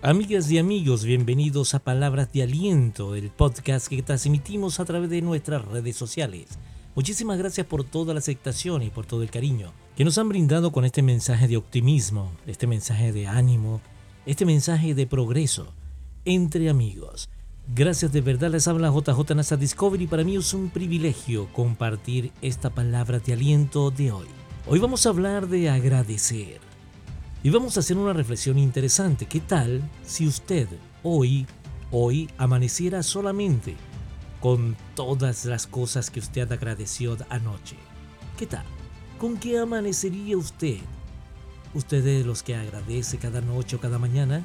Amigas y amigos, bienvenidos a Palabras de Aliento, el podcast que transmitimos a través de nuestras redes sociales. Muchísimas gracias por toda la aceptación y por todo el cariño que nos han brindado con este mensaje de optimismo, este mensaje de ánimo, este mensaje de progreso entre amigos. Gracias de verdad, les habla JJ NASA Discovery. Para mí es un privilegio compartir esta palabra de aliento de hoy. Hoy vamos a hablar de agradecer. Y vamos a hacer una reflexión interesante. ¿Qué tal si usted hoy, hoy amaneciera solamente con todas las cosas que usted agradeció anoche? ¿Qué tal? ¿Con qué amanecería usted? ¿Usted de los que agradece cada noche o cada mañana?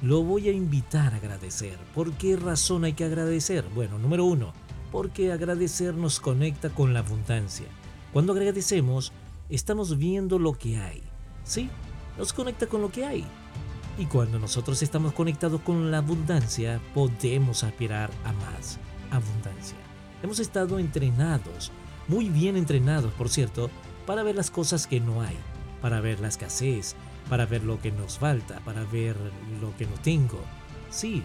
Lo voy a invitar a agradecer. ¿Por qué razón hay que agradecer? Bueno, número uno, porque agradecer nos conecta con la abundancia. Cuando agradecemos, estamos viendo lo que hay. ¿Sí? Nos conecta con lo que hay. Y cuando nosotros estamos conectados con la abundancia, podemos aspirar a más abundancia. Hemos estado entrenados, muy bien entrenados, por cierto, para ver las cosas que no hay, para ver la escasez, para ver lo que nos falta, para ver lo que no tengo. Sí,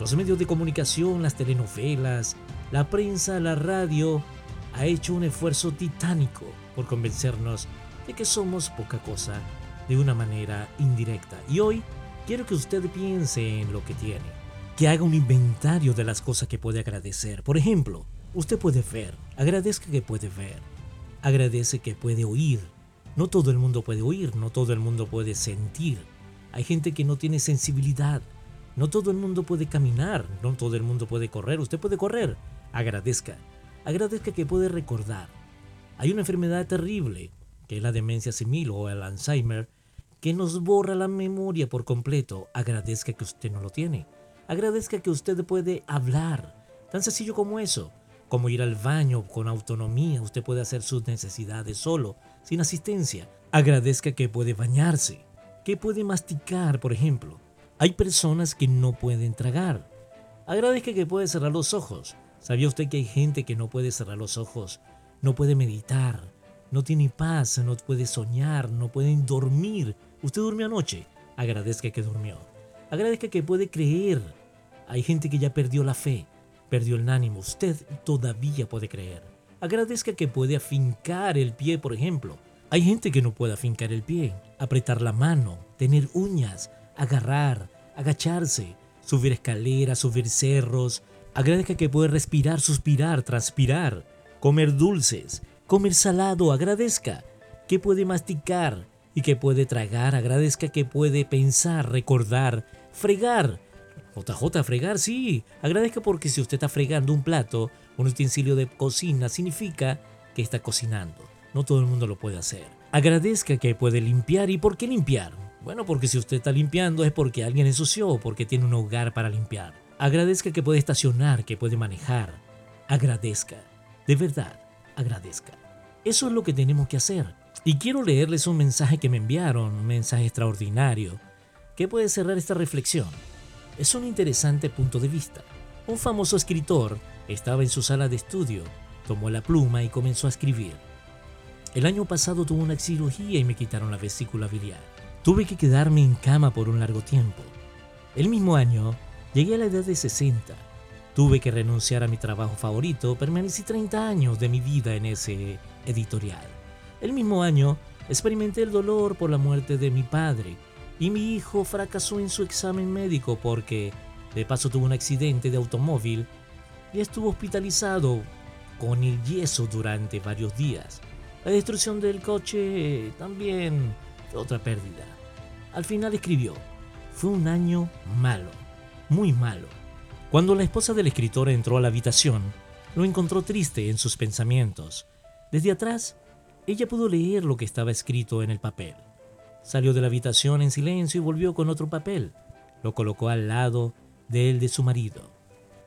los medios de comunicación, las telenovelas, la prensa, la radio, ha hecho un esfuerzo titánico por convencernos de que somos poca cosa de una manera indirecta. Y hoy quiero que usted piense en lo que tiene, que haga un inventario de las cosas que puede agradecer. Por ejemplo, usted puede ver, agradezca que puede ver, agradece que puede oír. No todo el mundo puede oír, no todo el mundo puede sentir. Hay gente que no tiene sensibilidad. No todo el mundo puede caminar, no todo el mundo puede correr. Usted puede correr. Agradezca. Agradezca que puede recordar. Hay una enfermedad terrible que es la demencia senil o el Alzheimer, que nos borra la memoria por completo. Agradezca que usted no lo tiene. Agradezca que usted puede hablar. Tan sencillo como eso. Como ir al baño con autonomía. Usted puede hacer sus necesidades solo, sin asistencia. Agradezca que puede bañarse. Que puede masticar, por ejemplo. Hay personas que no pueden tragar. Agradezca que puede cerrar los ojos. ¿Sabía usted que hay gente que no puede cerrar los ojos? No puede meditar no tiene paz, no puede soñar, no pueden dormir. Usted durmió anoche, agradezca que durmió. Agradezca que puede creer. Hay gente que ya perdió la fe, perdió el ánimo. Usted todavía puede creer. Agradezca que puede afincar el pie, por ejemplo. Hay gente que no puede afincar el pie, apretar la mano, tener uñas, agarrar, agacharse, subir escaleras, subir cerros. Agradezca que puede respirar, suspirar, transpirar, comer dulces, comer salado, agradezca que puede masticar y que puede tragar, agradezca que puede pensar, recordar, fregar. JJ, fregar, sí, agradezca porque si usted está fregando un plato, un utensilio de cocina, significa que está cocinando. No todo el mundo lo puede hacer. Agradezca que puede limpiar. ¿Y por qué limpiar? Bueno, porque si usted está limpiando es porque alguien ensució o porque tiene un hogar para limpiar. Agradezca que puede estacionar, que puede manejar. Agradezca. De verdad, agradezca. Eso es lo que tenemos que hacer. Y quiero leerles un mensaje que me enviaron, un mensaje extraordinario, que puede cerrar esta reflexión. Es un interesante punto de vista. Un famoso escritor estaba en su sala de estudio, tomó la pluma y comenzó a escribir. El año pasado tuve una cirugía y me quitaron la vesícula biliar. Tuve que quedarme en cama por un largo tiempo. El mismo año llegué a la edad de 60 Tuve que renunciar a mi trabajo favorito, permanecí 30 años de mi vida en ese editorial. El mismo año experimenté el dolor por la muerte de mi padre y mi hijo fracasó en su examen médico porque de paso tuvo un accidente de automóvil y estuvo hospitalizado con el yeso durante varios días. La destrucción del coche también fue otra pérdida. Al final escribió, fue un año malo, muy malo. Cuando la esposa del escritor entró a la habitación, lo encontró triste en sus pensamientos. Desde atrás, ella pudo leer lo que estaba escrito en el papel. Salió de la habitación en silencio y volvió con otro papel. Lo colocó al lado del de su marido.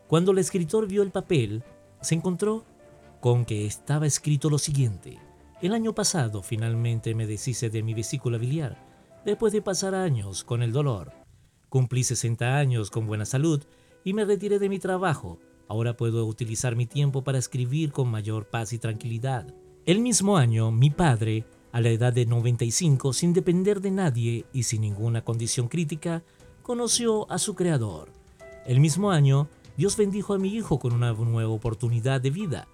Cuando el escritor vio el papel, se encontró con que estaba escrito lo siguiente. El año pasado finalmente me deshice de mi vesícula biliar, después de pasar años con el dolor. Cumplí 60 años con buena salud y me retiré de mi trabajo. Ahora puedo utilizar mi tiempo para escribir con mayor paz y tranquilidad. El mismo año, mi padre, a la edad de 95, sin depender de nadie y sin ninguna condición crítica, conoció a su Creador. El mismo año, Dios bendijo a mi hijo con una nueva oportunidad de vida.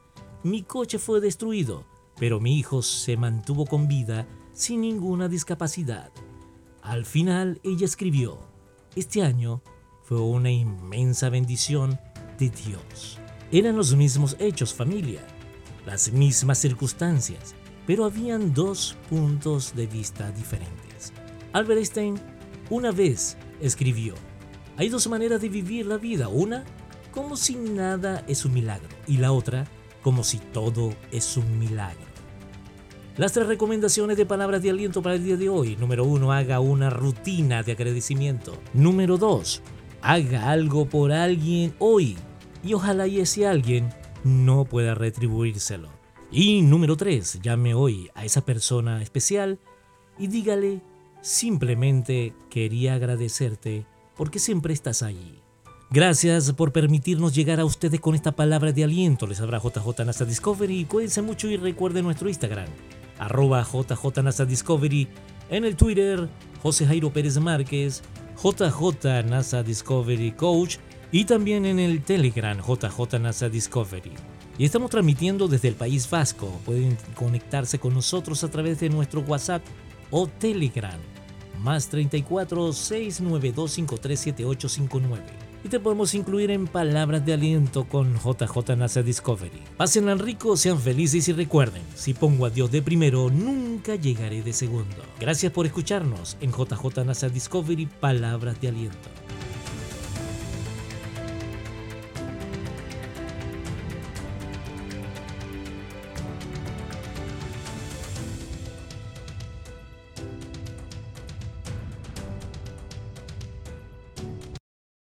Mi coche fue destruido, pero mi hijo se mantuvo con vida sin ninguna discapacidad. Al final, ella escribió, este año fue una inmensa bendición de Dios. Eran los mismos hechos, familia, las mismas circunstancias, pero habían dos puntos de vista diferentes. Albert Einstein una vez escribió, hay dos maneras de vivir la vida, una como si nada es un milagro y la otra como si todo es un milagro. Las tres recomendaciones de palabras de aliento para el día de hoy. Número uno, haga una rutina de agradecimiento. Número dos, haga algo por alguien hoy y ojalá y ese alguien no pueda retribuírselo. Y número 3, llame hoy a esa persona especial y dígale simplemente quería agradecerte porque siempre estás allí. Gracias por permitirnos llegar a ustedes con esta palabra de aliento. Les habrá JJ NASA Discovery. Cuídense mucho y recuerden nuestro Instagram, arroba JJ NASA Discovery. En el Twitter, José Jairo Pérez Márquez, JJ NASA Discovery Coach y también en el Telegram JJ NASA Discovery. Y estamos transmitiendo desde el País Vasco. Pueden conectarse con nosotros a través de nuestro WhatsApp o Telegram. Más 34 692 537859. Y te podemos incluir en palabras de aliento con JJ NASA Discovery. Pasen al rico, sean felices y recuerden, si pongo a Dios de primero, nunca llegaré de segundo. Gracias por escucharnos en JJ NASA Discovery Palabras de Aliento.